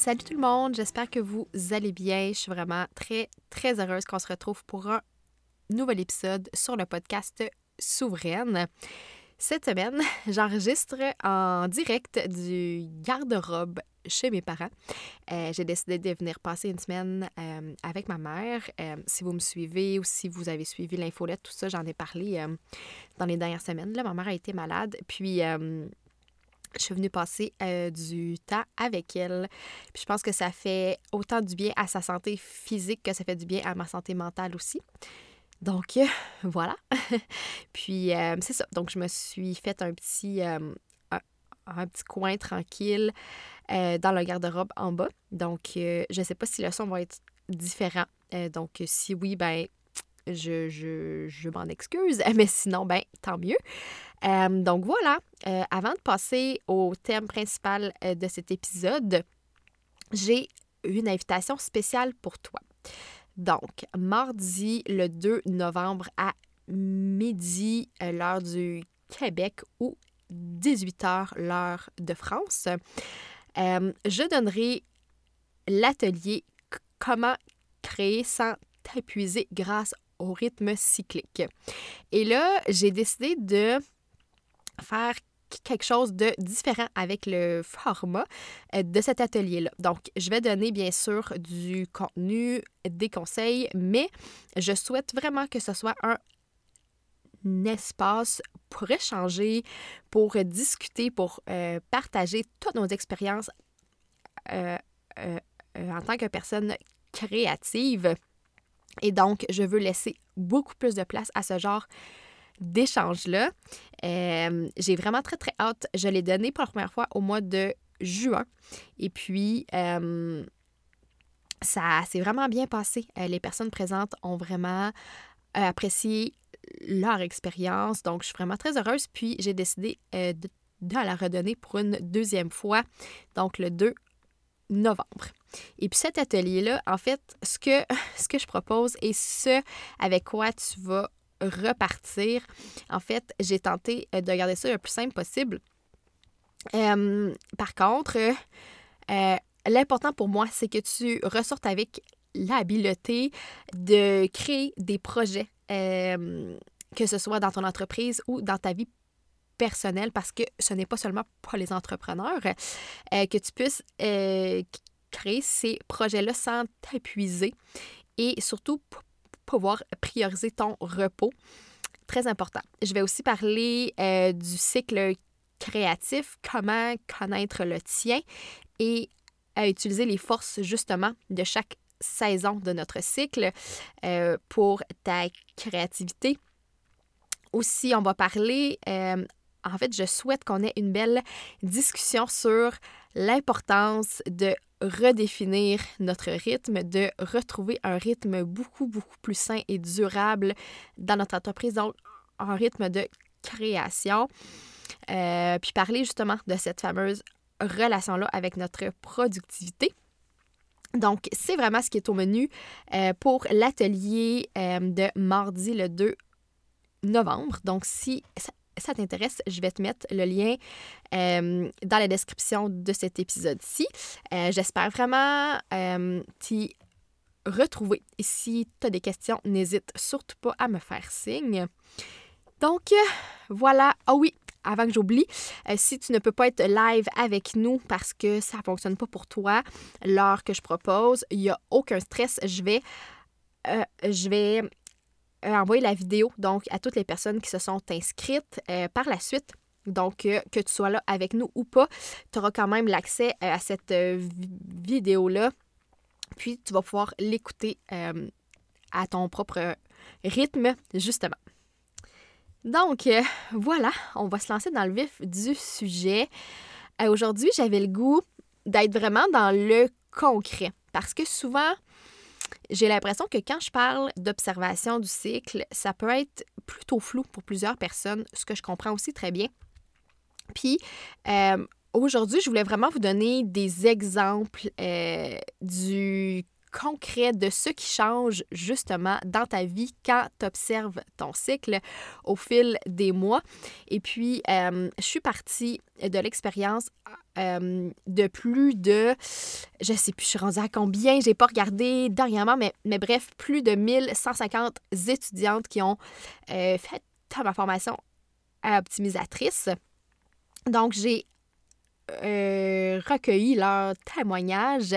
Salut tout le monde, j'espère que vous allez bien. Je suis vraiment très, très heureuse qu'on se retrouve pour un nouvel épisode sur le podcast Souveraine. Cette semaine, j'enregistre en direct du garde-robe chez mes parents. Euh, j'ai décidé de venir passer une semaine euh, avec ma mère. Euh, si vous me suivez ou si vous avez suivi l'infolette, tout ça, j'en ai parlé dans les dernières semaines. Là, ma mère a été malade. Puis, je suis venue passer du temps avec elle. Puis je pense que ça fait autant du bien à sa santé physique que ça fait du bien à ma santé mentale aussi. Donc, voilà. Puis, c'est ça. Donc, je me suis fait un petit, un petit coin tranquille euh, dans le garde-robe en bas. Donc, euh, je ne sais pas si le son va être différent. Euh, donc, si oui, ben, je, je, je m'en excuse. Mais sinon, ben, tant mieux. donc, voilà. avant de passer au thème principal de cet épisode, j'ai une invitation spéciale pour toi. Donc, mardi le 2 novembre à midi, l'heure du Québec ou 18h, l'heure de France. Euh, je donnerai l'atelier Comment créer sans t'épuiser grâce au rythme cyclique. Et là, j'ai décidé de faire quelque chose de différent avec le format euh, de cet atelier-là. Donc, je vais donner bien sûr du contenu, des conseils, mais je souhaite vraiment que ce soit un espace pour échanger, pour discuter, pour euh, partager toutes nos expériences euh, en tant que personne créative. Et donc, je veux laisser beaucoup plus de place à ce genre d'échange-là. J'ai vraiment très, très hâte. Je l'ai donné pour la première fois au mois de juin. Et puis, ça s'est vraiment bien passé. les personnes présentes ont vraiment apprécié leur expérience. Donc, je suis vraiment très heureuse. Puis, j'ai décidé euh, de, la redonner pour une deuxième fois, donc le 2 novembre. Et puis cet atelier-là, en fait, ce que, ce que je propose et ce avec quoi tu vas repartir, en fait, j'ai tenté euh, de garder ça le plus simple possible. Euh, par contre, l'important pour moi, c'est que tu ressortes avec l'habileté de créer des projets euh, que ce soit dans ton entreprise ou dans ta vie personnelle, parce que ce n'est pas seulement pour les entrepreneurs, euh, que tu puisses euh, créer ces projets-là sans t'épuiser et surtout pouvoir prioriser ton repos. Très important. Je vais aussi parler du cycle créatif, comment connaître le tien et à utiliser les forces justement de chaque saison de notre cycle euh, pour ta créativité. Aussi, on va parler, euh, en fait, je souhaite qu'on ait une belle discussion sur l'importance de redéfinir notre rythme, de retrouver un rythme beaucoup, beaucoup plus sain et durable dans notre entreprise, donc un rythme de création. Euh, puis parler justement de cette fameuse relation-là avec notre productivité. Donc, c'est vraiment ce qui est au menu euh, pour l'atelier euh, de mardi le 2 novembre. Donc, si ça, t'intéresse, je vais te mettre le lien euh, dans la description de cet épisode-ci. J'espère vraiment t'y retrouver. Et si tu as des questions, n'hésite surtout pas à me faire signe. Donc, voilà. Ah oui, avant que j'oublie, euh, si tu ne peux pas être live avec nous parce que ça ne fonctionne pas pour toi, l'heure que je propose, il n'y a aucun stress. Je vais, euh, je vais envoyer la vidéo donc à toutes les personnes qui se sont inscrites par la suite. Donc, que tu sois là avec nous ou pas, tu auras quand même l'accès à cette vidéo-là. Puis, tu vas pouvoir l'écouter à ton propre rythme, justement. Donc, euh, voilà, on va se lancer dans le vif du sujet. Euh, aujourd'hui, j'avais le goût d'être vraiment dans le concret parce que souvent, j'ai l'impression que quand je parle d'observation du cycle, ça peut être plutôt flou pour plusieurs personnes, ce que je comprends aussi très bien. Puis, euh, aujourd'hui, je voulais vraiment vous donner des exemples du concret de ce qui change justement dans ta vie quand tu observes ton cycle au fil des mois. Et puis, euh, je suis partie de l'expérience euh, de plus de, je sais plus, je suis rendue à combien, j'ai pas regardé dernièrement, mais, mais bref, plus de 1150 étudiantes qui ont euh, fait ma formation optimisatrice. Donc, j'ai euh, recueilli leurs témoignages.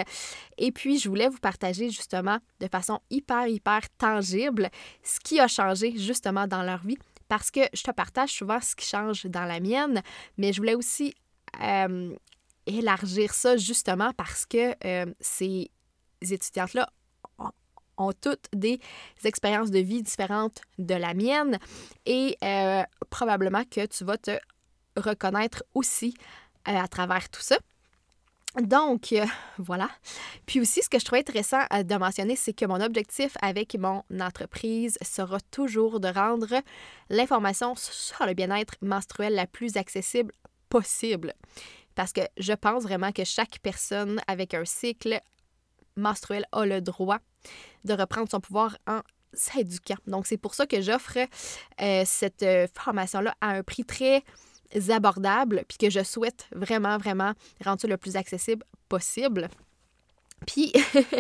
Et puis, je voulais vous partager justement de façon hyper, hyper tangible ce qui a changé justement dans leur vie. Parce que je te partage souvent ce qui change dans la mienne, mais je voulais aussi euh, élargir ça justement parce que euh, ces étudiantes-là ont toutes des expériences de vie différentes de la mienne et probablement que tu vas te reconnaître aussi à travers tout ça. Donc, euh, voilà. Puis aussi, ce que je trouvais intéressant euh, de mentionner, c'est que mon objectif avec mon entreprise sera toujours de rendre l'information sur le bien-être menstruel la plus accessible possible. Parce que je pense vraiment que chaque personne avec un cycle menstruel a le droit de reprendre son pouvoir en s'éduquant. Donc, c'est pour ça que j'offre cette formation-là à un prix très abordables, puis que je souhaite vraiment, vraiment rendre ça le plus accessible possible. Puis,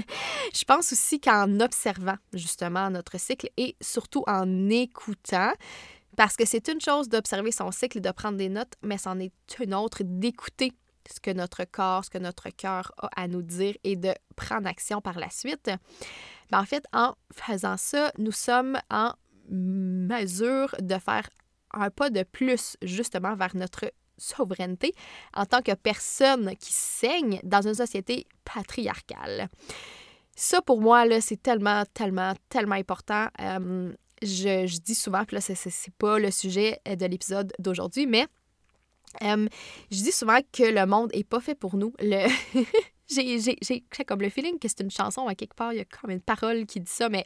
je pense aussi qu'en observant justement notre cycle et surtout en écoutant, parce que c'est une chose d'observer son cycle et de prendre des notes, mais c'en est une autre d'écouter ce que notre corps, ce que notre cœur a à nous dire et de prendre action par la suite. Ben, en fait, en faisant ça, nous sommes en mesure de faire un pas de plus justement vers notre souveraineté en tant que personne qui saigne dans une société patriarcale. Ça, pour moi, c'est tellement, tellement, tellement important. Euh, je, dis souvent, puis là, c'est pas le sujet de l'épisode d'aujourd'hui, mais euh, je dis souvent que le monde est pas fait pour nous. Le... j'ai comme le feeling que c'est une chanson à quelque part, il y a comme une parole qui dit ça, mais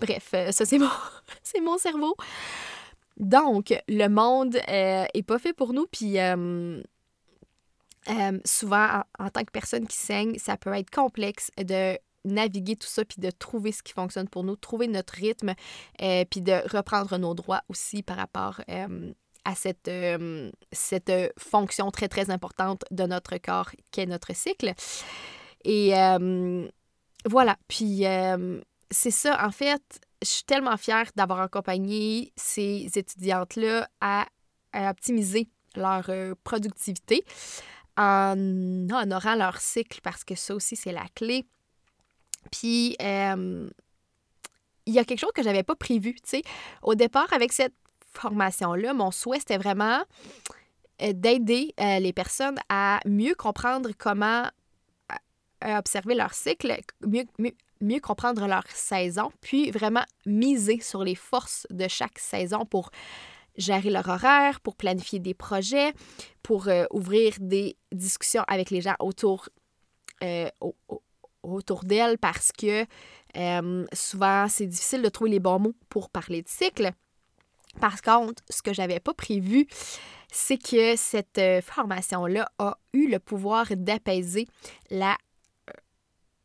bref, euh, ça c'est mon, mon cerveau. Donc, le monde euh, est pas fait pour nous, puis euh, euh, souvent, en, tant que personne qui saigne, ça peut être complexe de naviguer tout ça, puis de trouver ce qui fonctionne pour nous, trouver notre rythme, puis de reprendre nos droits aussi par rapport à cette, cette fonction très, très importante de notre corps qu'est notre cycle. Et voilà, puis c'est ça, en fait, je suis tellement fière d'avoir accompagné ces étudiantes-là à, optimiser leur euh, productivité en honorant leur cycle parce que ça aussi, c'est la clé. Puis, il y a quelque chose que je n'avais pas prévu. Au départ, avec cette formation-là, mon souhait, c'était vraiment euh, d'aider euh, les personnes à mieux comprendre comment observer leur cycle, mieux, mieux comprendre leur saison, puis vraiment miser sur les forces de chaque saison pour gérer leur horaire, pour planifier des projets, pour euh, ouvrir des discussions avec les gens autour, euh, autour d'elles parce que euh, souvent c'est difficile de trouver les bons mots pour parler de cycle. Par contre, ce que j'avais pas prévu, c'est que cette formation-là a eu le pouvoir d'apaiser la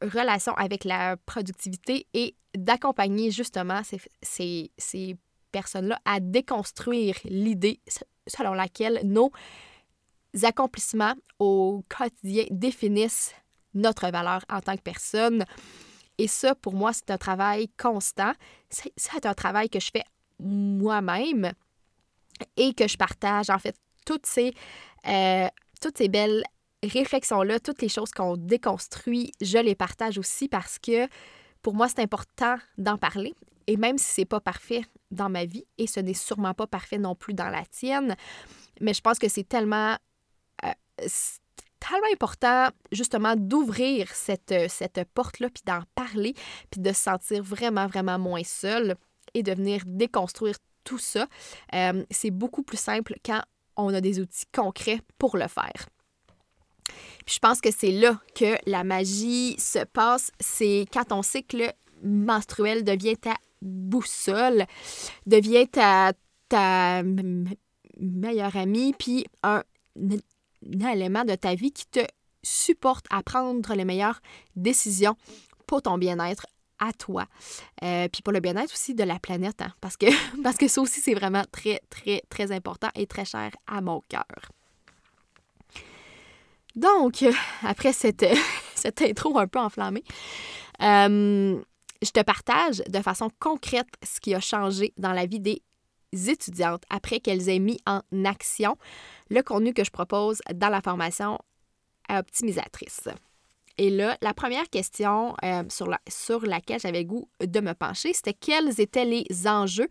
relation avec la productivité et d'accompagner justement ces, ces, personnes-là à déconstruire l'idée selon laquelle nos accomplissements au quotidien définissent notre valeur en tant que personne. Et ça, pour moi, c'est un travail constant. C'est un travail que je fais moi-même et que je partage en fait toutes ces, euh, toutes ces belles réflexions-là, toutes les choses qu'on déconstruit, je les partage aussi parce que pour moi, c'est important d'en parler. Et même si c'est pas parfait dans ma vie, et ce n'est sûrement pas parfait non plus dans la tienne, mais je pense que c'est tellement, euh, tellement important justement d'ouvrir cette, cette porte-là, puis d'en parler, puis de se sentir vraiment, vraiment moins seul et de venir déconstruire tout ça. Euh, c'est beaucoup plus simple quand on a des outils concrets pour le faire. Puis je pense que c'est là que la magie se passe, c'est quand ton cycle menstruel devient ta boussole, devient ta, ta meilleure amie, puis un, un élément de ta vie qui te supporte à prendre les meilleures décisions pour ton bien-être à toi. Euh, puis pour le bien-être aussi de la planète, hein, parce, que, parce que ça aussi, c'est vraiment très, très, très important et très cher à mon cœur. Donc, après cette, cette intro un peu enflammée, euh, je te partage de façon concrète ce qui a changé dans la vie des étudiantes après qu'elles aient mis en action le contenu que je propose dans la formation optimisatrice. Et là, la première question euh, sur, la, sur laquelle j'avais goût de me pencher, c'était quels étaient les enjeux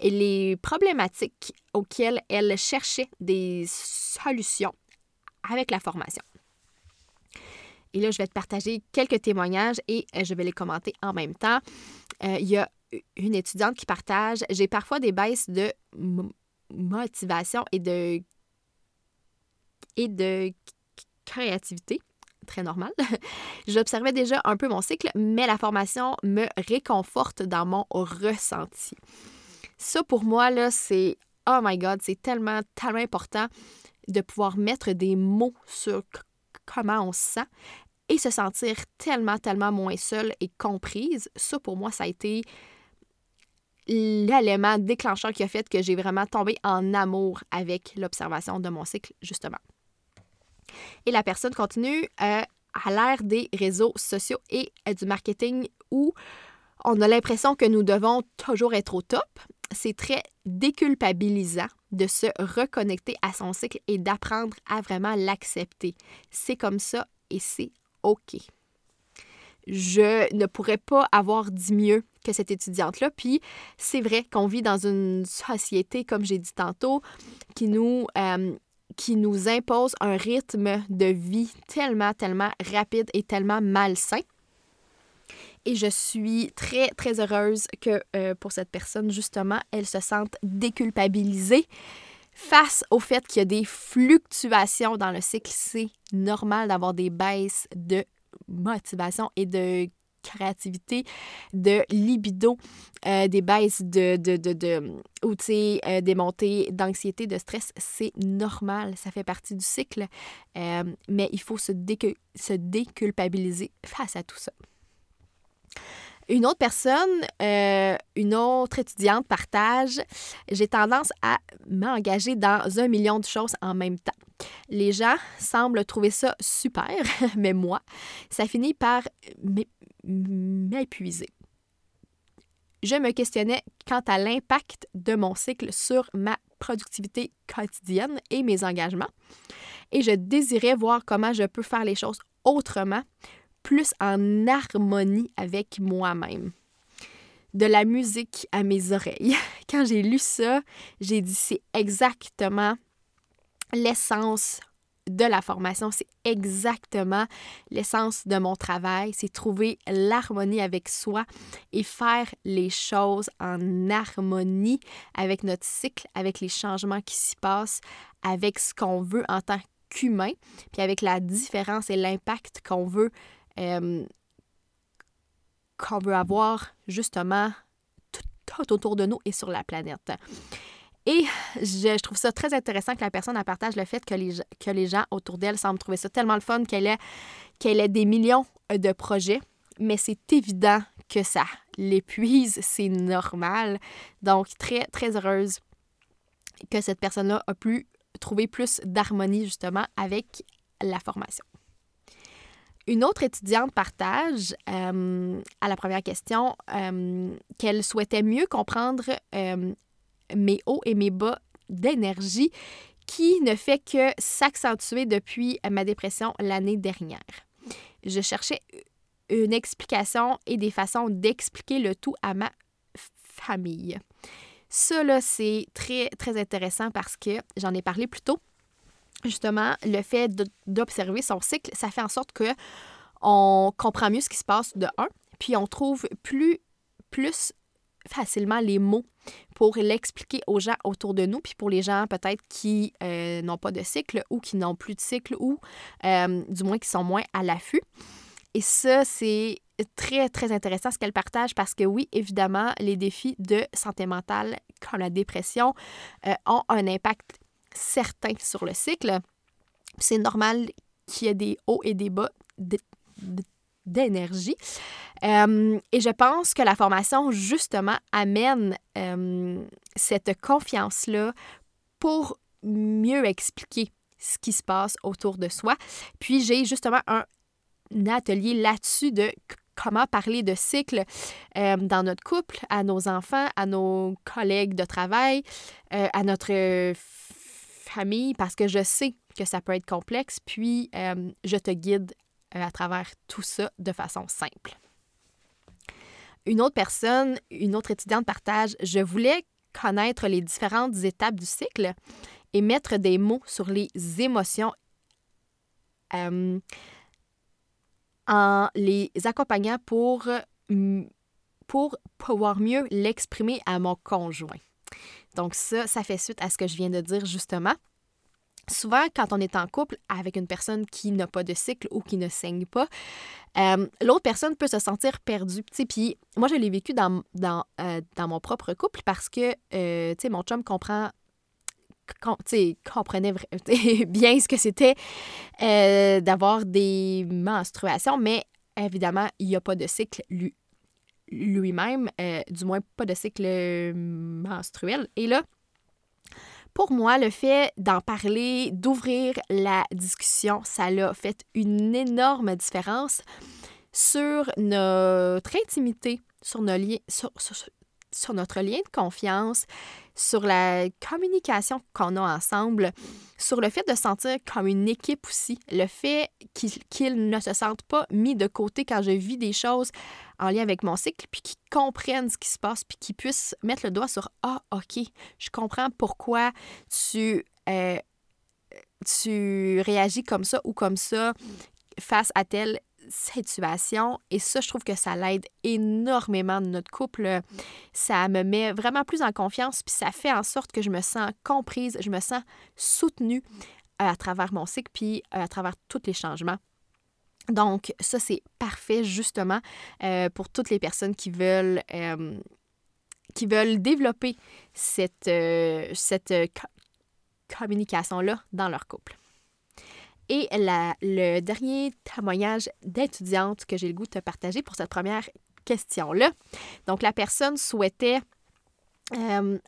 et les problématiques auxquelles elles cherchaient des solutions avec la formation. Et là, je vais te partager quelques témoignages et euh, je vais les commenter en même temps. Euh, il y a une étudiante qui partage J'ai parfois des baisses de motivation et de, et de créativité. Très normal. J'observais déjà un peu mon cycle, mais la formation me réconforte dans mon ressenti. Ça, pour moi, là, c'est oh my God, c'est tellement, tellement important de pouvoir mettre des mots sur comment on se sent et se sentir tellement, tellement moins seule et comprise. Ça, pour moi, ça a été l'élément déclencheur qui a fait que j'ai vraiment tombé en amour avec l'observation de mon cycle, justement. Et la personne continue euh, à l'ère des réseaux sociaux et euh, du marketing où on a l'impression que nous devons toujours être au top. C'est très déculpabilisant de se reconnecter à son cycle et d'apprendre à vraiment l'accepter. C'est comme ça et c'est OK je ne pourrais pas avoir dit mieux que cette étudiante-là. Puis c'est vrai qu'on vit dans une société, comme j'ai dit tantôt, qui nous, euh, qui nous impose un rythme de vie tellement, tellement rapide et tellement malsain. Et je suis très, très heureuse que euh, pour cette personne, justement, elle se sente déculpabilisée face au fait qu'il y a des fluctuations dans le cycle. C'est normal d'avoir des baisses de motivation et de créativité, de libido, euh, des baisses de, de, de, de ou euh, des montées d'anxiété, de stress, c'est normal, ça fait partie du cycle, euh, mais il faut se, se déculpabiliser face à tout ça. Une autre personne, une autre étudiante partage, j'ai tendance à m'engager dans un million de choses en même temps. Les gens semblent trouver ça super, mais moi, ça finit par m'épuiser. Je me questionnais quant à l'impact de mon cycle sur ma productivité quotidienne et mes engagements. Et je désirais voir comment je peux faire les choses autrement, plus en harmonie avec moi-même. De la musique à mes oreilles. Quand j'ai lu ça, j'ai dit c'est exactement l'essence de la formation, c'est exactement l'essence de mon travail, c'est trouver l'harmonie avec soi et faire les choses en harmonie avec notre cycle, avec les changements qui s'y passent, avec ce qu'on veut en tant qu'humain, puis avec la différence et l'impact qu'on veut euh, qu'on veut avoir justement tout autour de nous et sur la planète. Et je, trouve ça très intéressant que la personne partage le fait que les, que les gens autour d'elle semblent trouver ça tellement le fun qu'elle ait, qu'elle ait des millions de projets. Mais c'est évident que ça l'épuise, c'est normal. Donc, très, très heureuse que cette personne-là a pu trouver plus d'harmonie justement avec la formation. Une autre étudiante partage euh, à la première question euh, qu'elle souhaitait mieux comprendre euh, mes hauts et mes bas d'énergie qui ne fait que s'accentuer depuis ma dépression l'année dernière. Je cherchais une explication et des façons d'expliquer le tout à ma famille. Ça, c'est très, très intéressant parce que j'en ai parlé plus tôt. Justement, le fait d'observer son cycle, ça fait en sorte que on comprend mieux ce qui se passe de un, puis on trouve plus, plus facilement les mots pour l'expliquer aux gens autour de nous, puis pour les gens peut-être qui euh, n'ont pas de cycle ou qui n'ont plus de cycle ou euh, du moins qui sont moins à l'affût. Et ça, c'est très, très intéressant ce qu'elle partage parce que oui, évidemment, les défis de santé mentale comme la dépression euh, ont un impact certain sur le cycle. C'est normal qu'il y ait des hauts et des bas d'énergie. Euh, et je pense que la formation, justement, amène euh, cette confiance-là pour mieux expliquer ce qui se passe autour de soi. Puis j'ai justement un atelier là-dessus de comment parler de cycle euh, dans notre couple, à nos enfants, à nos collègues de travail, à notre famille, parce que je sais que ça peut être complexe, puis je te guide euh, à travers tout ça de façon simple. Une autre personne, une autre étudiante partage, je voulais connaître les différentes étapes du cycle et mettre des mots sur les émotions euh, en les accompagnant pour pouvoir mieux l'exprimer à mon conjoint. Donc ça, ça fait suite à ce que je viens de dire justement. Souvent, quand on est en couple avec une personne qui n'a pas de cycle ou qui ne saigne pas, euh, l'autre personne peut se sentir perdue. Puis moi, je l'ai vécu euh, dans, mon propre couple parce que euh, mon chum comprend comprenait bien ce que c'était d'avoir des menstruations, mais évidemment, il n'y a pas de cycle lui, lui-même, du moins pas de cycle menstruel. Et là, pour moi, le fait d'en parler, d'ouvrir la discussion, ça l'a fait une énorme différence sur notre intimité, sur, nos liens, sur, sur, notre lien de confiance, sur la communication qu'on a ensemble, sur le fait de sentir comme une équipe aussi, le fait qu'ils ne se sentent pas mis de côté quand je vis des choses en lien avec mon cycle, puis qu'ils comprennent ce qui se passe, puis qu'ils puissent mettre le doigt sur Ah, OK, je comprends pourquoi tu, euh, tu réagis comme ça ou comme ça face à telle situation. Et ça, je trouve que ça l'aide énormément de notre couple. Ça me met vraiment plus en confiance, puis ça fait en sorte que je me sens comprise, je me sens soutenue à travers mon cycle, puis à travers tous les changements. Donc, ça, c'est parfait justement euh, pour toutes les personnes qui veulent, euh, qui veulent développer cette, euh, cette communication-là dans leur couple. Et la, le dernier témoignage d'étudiante que j'ai le goût de partager pour cette première question-là. Donc, la personne souhaitait,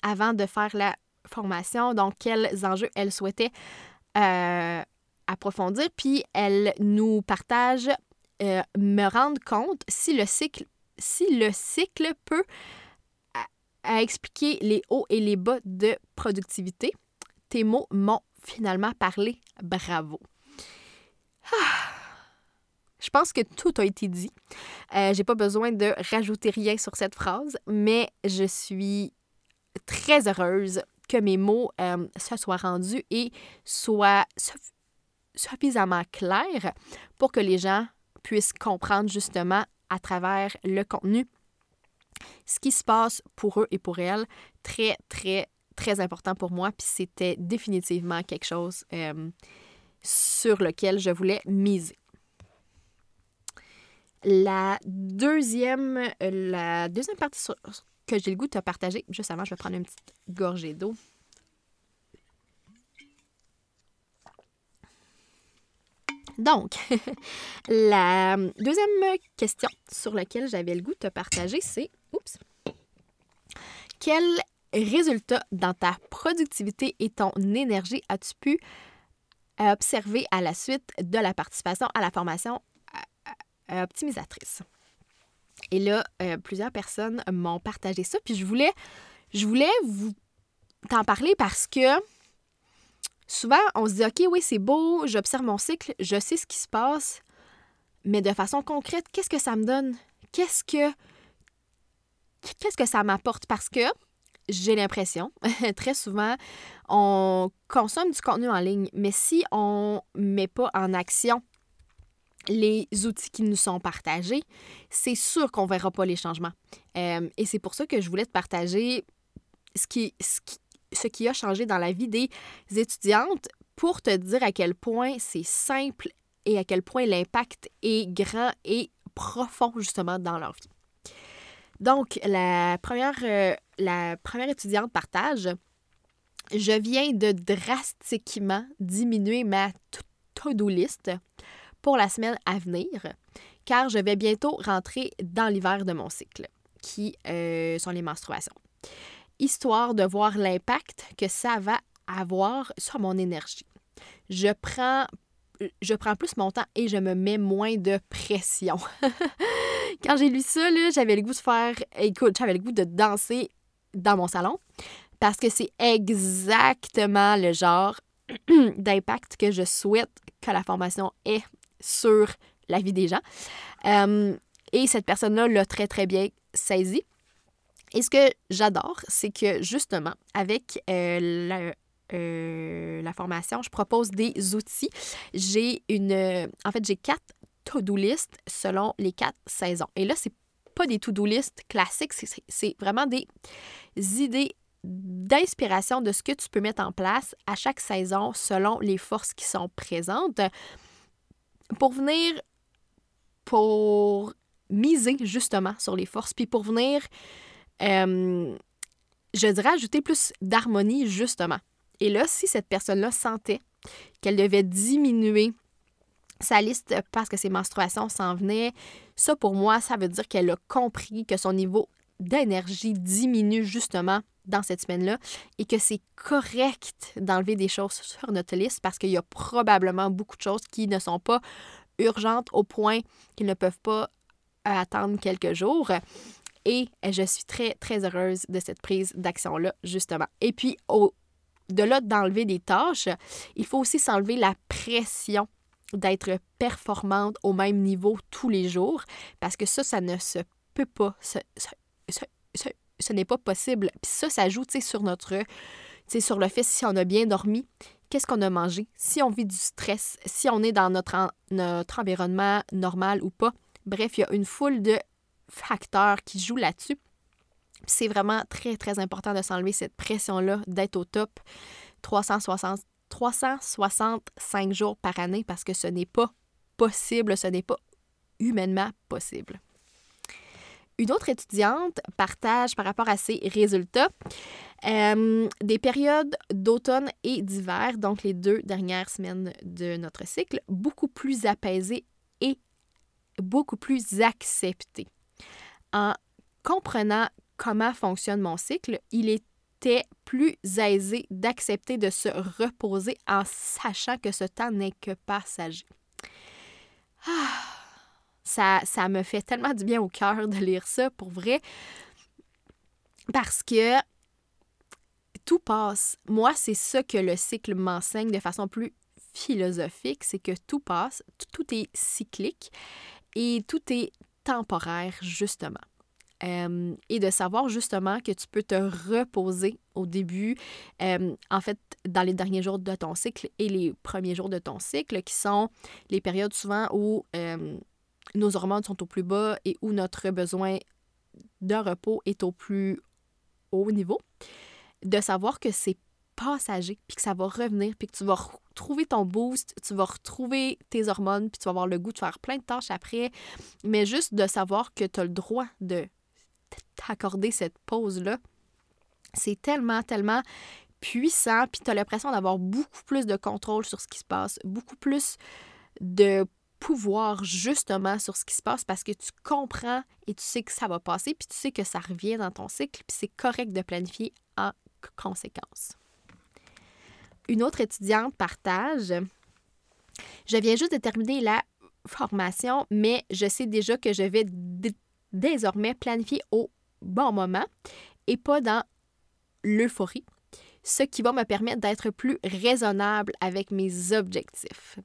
avant de faire la formation, donc quels enjeux elle souhaitait approfondir, puis elle nous partage euh, me rendre compte si le cycle, si le cycle peut expliquer les hauts et les bas de productivité. Tes mots m'ont finalement parlé. Bravo. Je pense que tout a été dit. Euh, J'ai pas besoin de rajouter rien sur cette phrase, mais je suis très heureuse que mes mots euh, se soient rendus et soient suffisamment clair pour que les gens puissent comprendre justement à travers le contenu ce qui se passe pour eux et pour elles. Très, très, très important pour moi. Puis c'était définitivement quelque chose euh, sur lequel je voulais miser. La deuxième, la deuxième partie que j'ai le goût de partager, juste avant, je vais prendre une petite gorgée d'eau. Donc, la deuxième question sur laquelle j'avais le goût de te partager, c'est oups, quel résultat dans ta productivité et ton énergie as-tu pu observer à la suite de la participation à la formation euh, euh, optimisatrice? Et là, euh, plusieurs personnes m'ont partagé ça, puis je voulais, je voulais vous t'en parler parce que Souvent, on se dit, OK, oui, c'est beau, j'observe mon cycle, je sais ce qui se passe, mais de façon concrète, qu'est-ce que ça me donne? Qu'est-ce que, qu'est-ce que ça m'apporte? Parce que j'ai l'impression, très souvent, on consomme du contenu en ligne, mais si on ne met pas en action les outils qui nous sont partagés, c'est sûr qu'on ne verra pas les changements. Euh, et c'est pour ça que je voulais te partager ce qui, ce qui, ce qui a changé dans la vie des étudiantes pour te dire à quel point c'est simple et à quel point l'impact est grand et profond justement dans leur vie. Donc, la première, euh, étudiante partage, je viens de drastiquement diminuer ma to-do list pour la semaine à venir, car je vais bientôt rentrer dans l'hiver de mon cycle, qui euh, sont les menstruations histoire de voir l'impact que ça va avoir sur mon énergie. Je prends, je prends plus mon temps et je me mets moins de pression. Quand j'ai lu ça, j'avais le goût de faire, écoute, j'avais le goût de danser dans mon salon parce que c'est exactement le genre d'impact que je souhaite que la formation ait sur la vie des gens. Euh, et cette personne-là l'a très, très bien saisi. Et ce que j'adore, c'est que justement, avec euh, euh, la, formation, je propose des outils. J'ai une. En fait, j'ai quatre to-do list selon les quatre saisons. Et là, c'est pas des to-do list classiques, c'est vraiment des idées d'inspiration de ce que tu peux mettre en place à chaque saison selon les forces qui sont présentes pour venir pour miser justement sur les forces puis pour venir euh, je dirais ajouter plus d'harmonie, justement. Et là, si cette personne-là sentait qu'elle devait diminuer sa liste parce que ses menstruations s'en venaient, ça pour moi, ça veut dire qu'elle a compris que son niveau d'énergie diminue justement dans cette semaine-là et que c'est correct d'enlever des choses sur notre liste parce qu'il y a probablement beaucoup de choses qui ne sont pas urgentes au point qu'ils ne peuvent pas attendre quelques jours. Et je suis très, très heureuse de cette prise d'action-là, justement. Et puis, au-delà d'enlever des tâches, il faut aussi s'enlever la pression d'être performante au même niveau tous les jours, parce que ça, ça ne se peut pas. Ce, n'est pas possible. Puis ça, ça joue sur notre. sur le fait si on a bien dormi, qu'est-ce qu'on a mangé, si on vit du stress, si on est dans notre, notre environnement normal ou pas? Bref, il y a une foule de facteurs qui jouent là-dessus. C'est vraiment très, très important de s'enlever cette pression-là, d'être au top 360, 365 jours par année parce que ce n'est pas possible, ce n'est pas humainement possible. Une autre étudiante partage par rapport à ses résultats euh, des périodes d'automne et d'hiver, donc les deux dernières semaines de notre cycle, beaucoup plus apaisées et beaucoup plus acceptées en comprenant comment fonctionne mon cycle, il était plus aisé d'accepter de se reposer en sachant que ce temps n'est que passager. Ah, ça, ça me fait tellement du bien au cœur de lire ça, pour vrai, parce que tout passe. Moi, c'est ça que le cycle m'enseigne de façon plus philosophique, c'est que tout passe, tout est cyclique et tout est temporaire, justement. Euh, et de savoir justement que tu peux te reposer au début, euh, en fait, dans les derniers jours de ton cycle et les premiers jours de ton cycle, qui sont les périodes souvent où euh, nos hormones sont au plus bas et où notre besoin de repos est au plus haut niveau. De savoir que c'est passager, puis que ça va revenir, puis que tu vas retrouver ton boost, tu vas retrouver tes hormones, puis tu vas avoir le goût de faire plein de tâches après. Mais juste de savoir que tu as le droit de t'accorder cette pause-là, c'est tellement, tellement puissant, puis tu as l'impression d'avoir beaucoup plus de contrôle sur ce qui se passe, beaucoup plus de pouvoir justement sur ce qui se passe parce que tu comprends et tu sais que ça va passer, puis tu sais que ça revient dans ton cycle, puis c'est correct de planifier en conséquence une autre étudiante partage Je viens juste de terminer la formation, mais je sais déjà que je vais désormais planifier au bon moment et pas dans l'euphorie. ce qui va me permettre d'être plus raisonnable avec mes objectifs.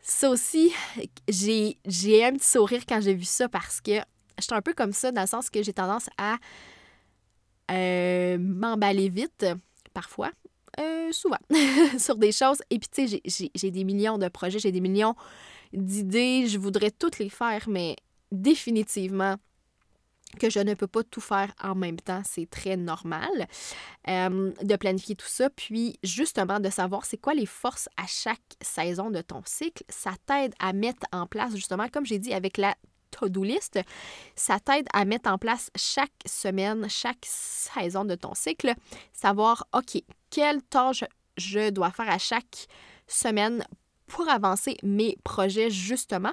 Ça aussi, j'ai, un petit sourire quand j'ai vu ça parce que je suis un peu comme ça dans le sens que j'ai tendance à euh, m'emballer vite, parfois, euh, souvent, sur des choses. Et puis, tu sais, j'ai des millions de projets, j'ai des millions d'idées, je voudrais toutes les faire, mais définitivement, que je ne peux pas tout faire en même temps, c'est très normal euh, de planifier tout ça. Puis justement, de savoir c'est quoi les forces à chaque saison de ton cycle, ça t'aide à mettre en place, justement, comme j'ai dit avec la to-do list, ça t'aide à mettre en place chaque semaine, chaque saison de ton cycle, savoir, OK, quelle tâche je dois faire à chaque semaine pour avancer mes projets justement,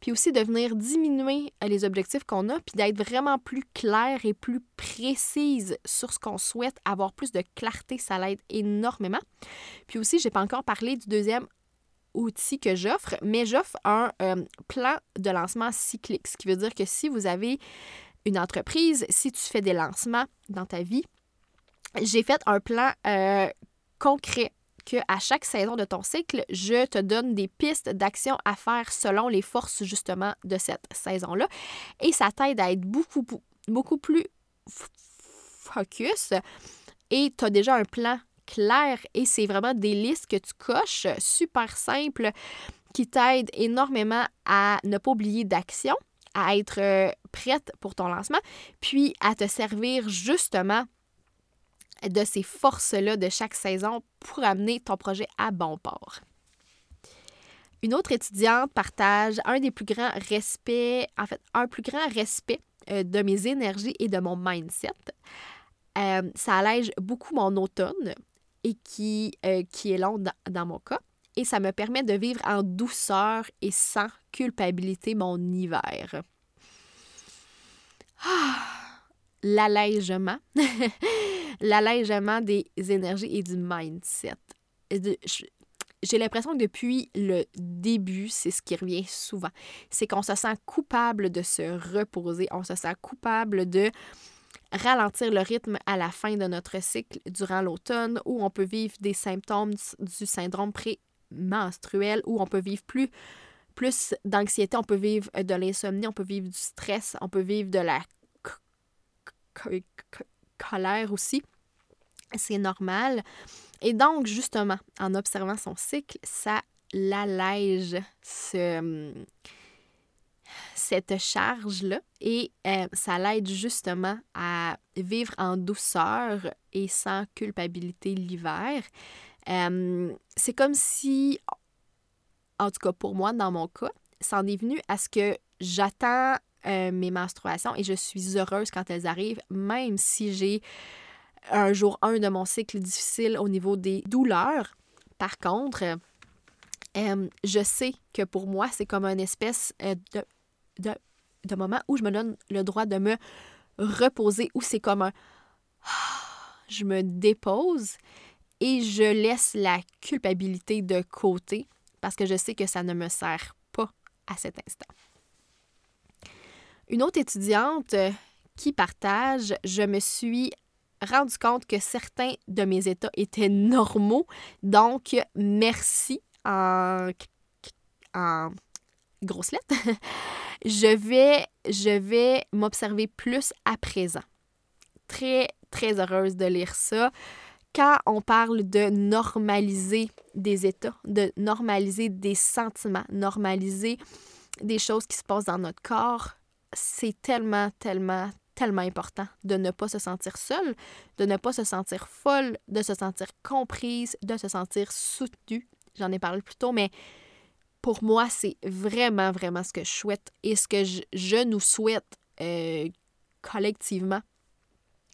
puis aussi de venir diminuer les objectifs qu'on a, puis d'être vraiment plus clair et plus précise sur ce qu'on souhaite, avoir plus de clarté, ça l'aide énormément. Puis aussi, je n'ai pas encore parlé du deuxième outil que j'offre, mais j'offre un euh, plan de lancement cyclique, ce qui veut dire que si vous avez une entreprise, si tu fais des lancements dans ta vie, j'ai fait un plan euh, concret à chaque saison de ton cycle, je te donne des pistes d'action à faire selon les forces justement de cette saison-là. Et ça t'aide à être beaucoup, beaucoup plus focus. Et tu as déjà un plan clair et c'est vraiment des listes que tu coches super simples qui t'aident énormément à ne pas oublier d'action, à être euh, prête pour ton lancement, puis à te servir justement de ces forces-là de chaque saison pour amener ton projet à bon port. Une autre étudiante partage un des plus grands respects, en fait, un plus grand respect euh, de mes énergies et de mon mindset. Euh, ça allège beaucoup mon automne et qui, euh, qui est long dans, dans, mon cas. Et ça me permet de vivre en douceur et sans culpabilité mon hiver. Ah, L'allègement. l'allègement des énergies et du mindset. J'ai l'impression que depuis le début, c'est ce qui revient souvent. C'est qu'on se sent coupable de se reposer, on se sent coupable de ralentir le rythme à la fin de notre cycle durant l'automne, où on peut vivre des symptômes du syndrome prémenstruel, où on peut vivre plus, plus d'anxiété, on peut vivre de l'insomnie, on peut vivre du stress, on peut vivre de la colère aussi. C'est normal. Et donc, justement, en observant son cycle, ça l'allège cette charge-là et euh, ça l'aide justement à vivre en douceur et sans culpabilité l'hiver. Euh, c'est comme si, en tout cas pour moi, dans mon cas, ça en est venu à ce que j'attends euh, mes menstruations et je suis heureuse quand elles arrivent, même si j'ai un jour 1 de mon cycle difficile au niveau des douleurs. Par contre, je sais que pour moi, c'est comme une espèce de, de, de, moment où je me donne le droit de me reposer, où c'est comme un... Je me dépose et je laisse la culpabilité de côté parce que je sais que ça ne me sert pas à cet instant. Une autre étudiante euh, qui partage, je me suis rendu compte que certains de mes états étaient normaux. Donc, merci en grosses lettres. je vais, je vais m'observer plus à présent. Très, très heureuse de lire ça. Quand on parle de normaliser des états, de normaliser des sentiments, normaliser des choses qui se passent dans notre corps, c'est tellement, tellement, tellement important de ne pas se sentir seule, de ne pas se sentir folle, de se sentir comprise, de se sentir soutenue. J'en ai parlé plus tôt, mais pour moi, c'est vraiment, vraiment ce que je souhaite et ce que je, nous souhaite euh, collectivement.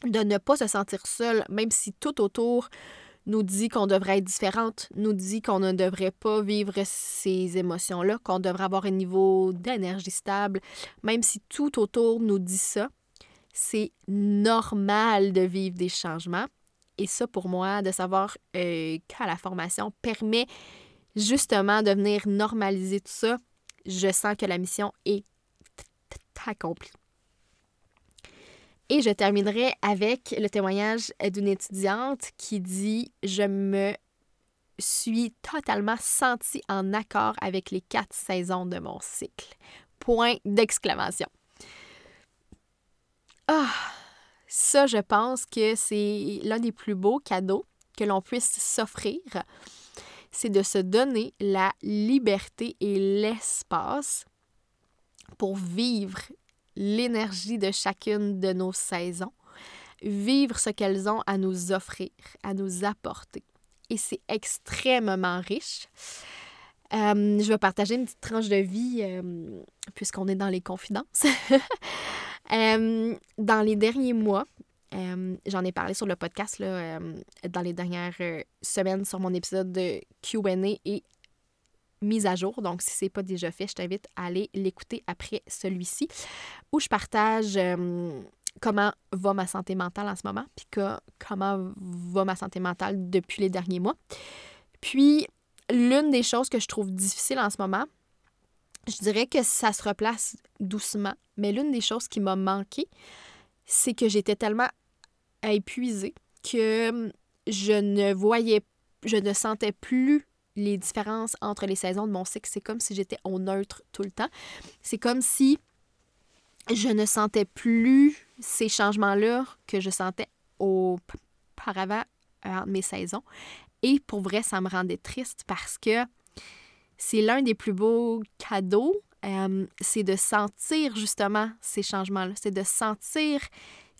De ne pas se sentir seule, même si tout autour nous dit qu'on devrait être différente, nous dit qu'on ne devrait pas vivre ces émotions-là, qu'on devrait avoir un niveau d'énergie stable, même si tout autour nous dit ça, c'est normal de vivre des changements. Et ça, pour moi, de savoir euh, la formation permet justement de venir normaliser tout ça, je sens que la mission est accomplie. Et je terminerai avec le témoignage d'une étudiante qui dit Je me suis totalement sentie en accord avec les quatre saisons de mon cycle. Point d'exclamation. Ah, ça, je pense que c'est l'un des plus beaux cadeaux que l'on puisse s'offrir. C'est de se donner la liberté et l'espace pour vivre l'énergie de chacune de nos saisons, vivre ce qu'elles ont à nous offrir, à nous apporter. Et c'est extrêmement riche. Euh, je vais partager une petite tranche de vie euh, puisqu'on est dans les confidences. Euh, dans les derniers mois, j'en ai parlé sur le podcast là, dans les dernières semaines sur mon épisode de QA et mise à jour. Donc, si ce n'est pas déjà fait, je t'invite à aller l'écouter après celui-ci, où je partage euh, comment va ma santé mentale en ce moment, puis comment va ma santé mentale depuis les derniers mois. Puis, l'une des choses que je trouve difficile en ce moment, je dirais que ça se replace doucement, mais l'une des choses qui m'a manqué, c'est que j'étais tellement épuisée que je ne voyais, je ne sentais plus les différences entre les saisons de mon cycle. C'est comme si j'étais au neutre tout le temps. C'est comme si je ne sentais plus ces changements-là que je sentais auparavant entre mes saisons. Et pour vrai, ça me rendait triste parce que c'est l'un des plus beaux cadeaux, euh, c'est de sentir justement ces changements-là. C'est de sentir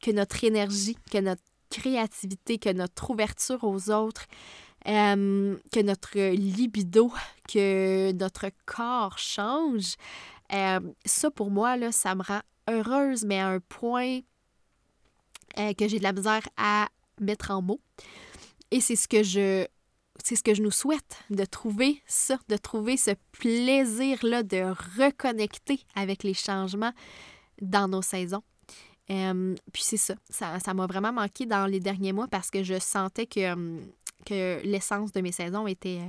que notre énergie, que notre créativité, que notre ouverture aux autres, euh, que notre libido, que notre corps change. Euh, ça, pour moi, là, ça me rend heureuse, mais à un point euh, que j'ai de la misère à mettre en mots. Et c'est ce que je c'est ce que je nous souhaite, de trouver ça, de trouver ce plaisir-là de reconnecter avec les changements dans nos saisons. Puis c'est ça, ça m'a vraiment manqué dans les derniers mois parce que je sentais que que l'essence de mes saisons était,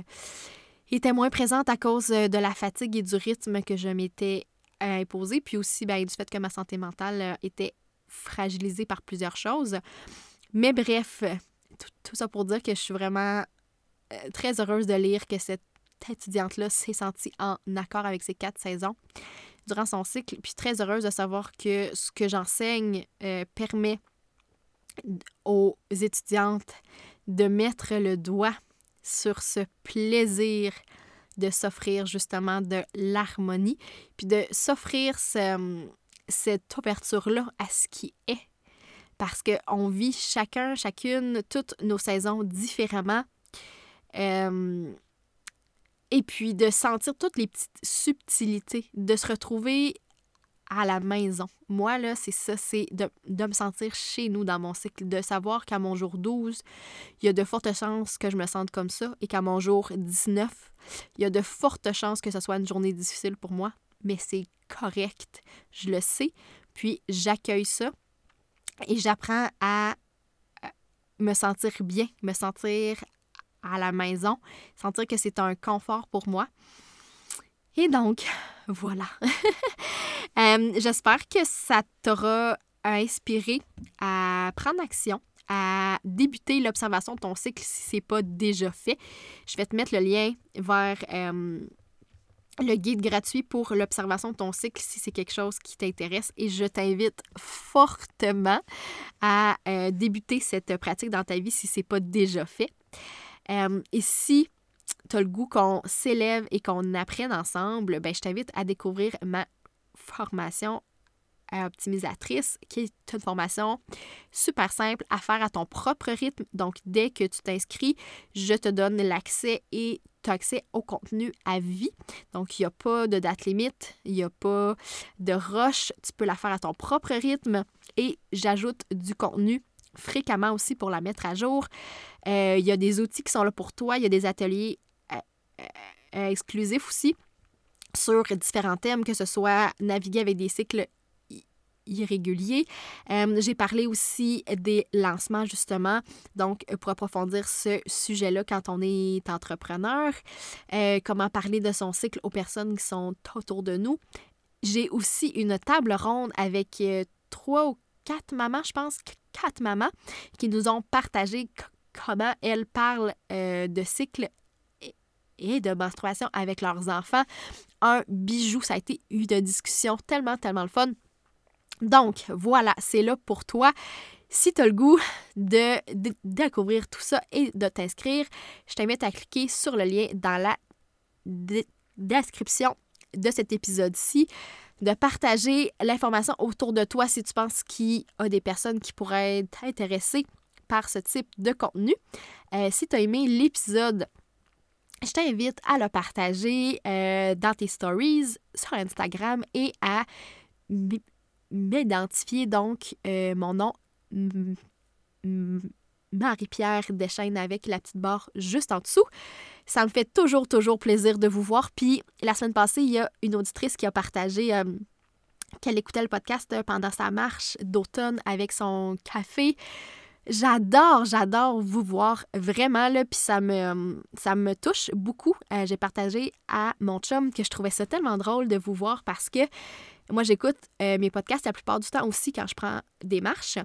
euh, moins présente à cause euh, de la fatigue et du rythme que je m'étais euh, imposé, puis aussi ben, du fait que ma santé mentale était fragilisée par plusieurs choses. Mais bref, tout, ça pour dire que je suis vraiment très heureuse de lire que cette étudiante-là s'est sentie en accord avec ses quatre saisons durant son cycle, puis très heureuse de savoir que ce que j'enseigne permet aux étudiantes de mettre le doigt sur ce plaisir de s'offrir justement de l'harmonie, puis de s'offrir cette ouverture-là à ce qui est. Parce qu'on vit chacun, chacune, toutes nos saisons différemment. Euh, et puis de sentir toutes les petites subtilités, de se retrouver à la maison. Moi, là, c'est ça, c'est de, me sentir chez nous dans mon cycle, de savoir qu'à mon jour 12, il y a de fortes chances que je me sente comme ça et qu'à mon jour 19, il y a de fortes chances que ce soit une journée difficile pour moi, mais c'est correct, je le sais, puis j'accueille ça et j'apprends à me sentir bien, me sentir à la maison, sentir que c'est un confort pour moi. Et donc, voilà. Euh, j'espère que ça t'aura inspiré à prendre action, à débuter l'observation de ton cycle si ce n'est pas déjà fait. Je vais te mettre le lien vers euh, le guide gratuit pour l'observation de ton cycle si c'est quelque chose qui t'intéresse et je t'invite fortement à euh, débuter cette pratique dans ta vie si ce n'est pas déjà fait. Et si tu as le goût qu'on s'élève et qu'on apprenne ensemble, ben, je t'invite à découvrir ma formation optimisatrice, qui est une formation super simple à faire à ton propre rythme. Donc, dès que tu t'inscris, je te donne l'accès et tu as accès au contenu à vie. Donc, il n'y a pas de date limite, il n'y a pas de rush. Tu peux la faire à ton propre rythme et j'ajoute du contenu fréquemment aussi pour la mettre à jour. Euh, il y a des outils qui sont là pour toi, il y a des ateliers euh, exclusif aussi sur différents thèmes, que ce soit naviguer avec des cycles irréguliers. Euh, j'ai parlé aussi des lancements, justement, donc pour approfondir ce sujet-là quand on est entrepreneur, euh, comment parler de son cycle aux personnes qui sont autour de nous. J'ai aussi une table ronde avec trois ou quatre mamans, je pense, quatre mamans, qui nous ont partagé comment elles parlent euh, de cycle et de menstruation avec leurs enfants. Un bijou, ça a été une discussion tellement, tellement le fun. Donc, voilà, c'est là pour toi. Si tu as le goût de, découvrir tout ça et de t'inscrire, je t'invite à cliquer sur le lien dans la description de cet épisode-ci, de partager l'information autour de toi si tu penses qu'il y a des personnes qui pourraient être intéressées par ce type de contenu. Euh, si tu as aimé l'épisode, je t'invite à le partager euh, dans tes stories sur Instagram et à m'identifier donc euh, mon nom Marie-Pierre Deschaines avec la petite barre juste en dessous. Ça me fait toujours, toujours plaisir de vous voir. Puis la semaine passée, il y a une auditrice qui a partagé euh, qu'elle écoutait le podcast pendant sa marche d'automne avec son café. J'adore, j'adore vous voir vraiment, là, puis ça me, ça me touche beaucoup. Euh, j'ai partagé à mon chum que je trouvais ça tellement drôle de vous voir parce que moi, j'écoute euh, mes podcasts la plupart du temps aussi quand je prends des marches.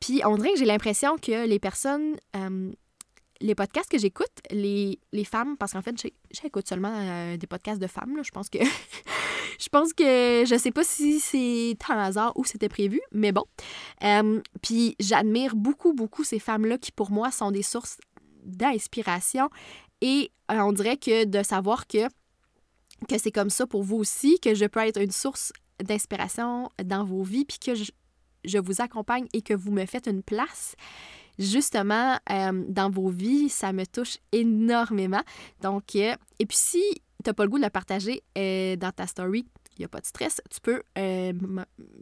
Puis on dirait que j'ai l'impression que les personnes, euh, les podcasts que j'écoute, les, femmes, parce qu'en fait, j'écoute seulement des podcasts de femmes, je pense que je pense que sais pas si c'est un hasard ou c'était prévu, mais bon. Euh, puis j'admire beaucoup, beaucoup ces femmes-là qui, pour moi, sont des sources d'inspiration. Et euh, on dirait que de savoir que, que c'est comme ça pour vous aussi, que je peux être une source d'inspiration dans vos vies, puis que je, je, vous accompagne et que vous me faites une place justement euh, dans vos vies, ça me touche énormément. Donc, et puis si tu n'as pas le goût de le partager euh, dans ta story, il n'y a pas de stress. Tu peux euh,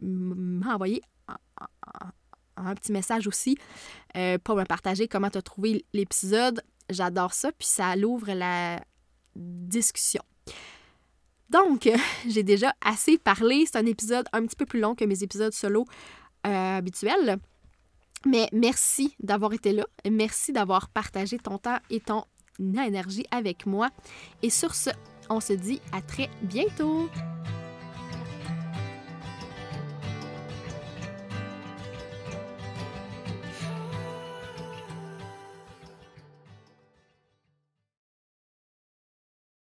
m'envoyer un, petit message aussi euh, pour me partager comment tu as trouvé l'épisode. J'adore ça, puis ça l'ouvre la discussion. Donc, j'ai déjà assez parlé. C'est un épisode un petit peu plus long que mes épisodes solo habituels. Mais merci d'avoir été là. Merci d'avoir partagé ton temps et ton énergie avec moi. Et sur ce, on se dit à très bientôt.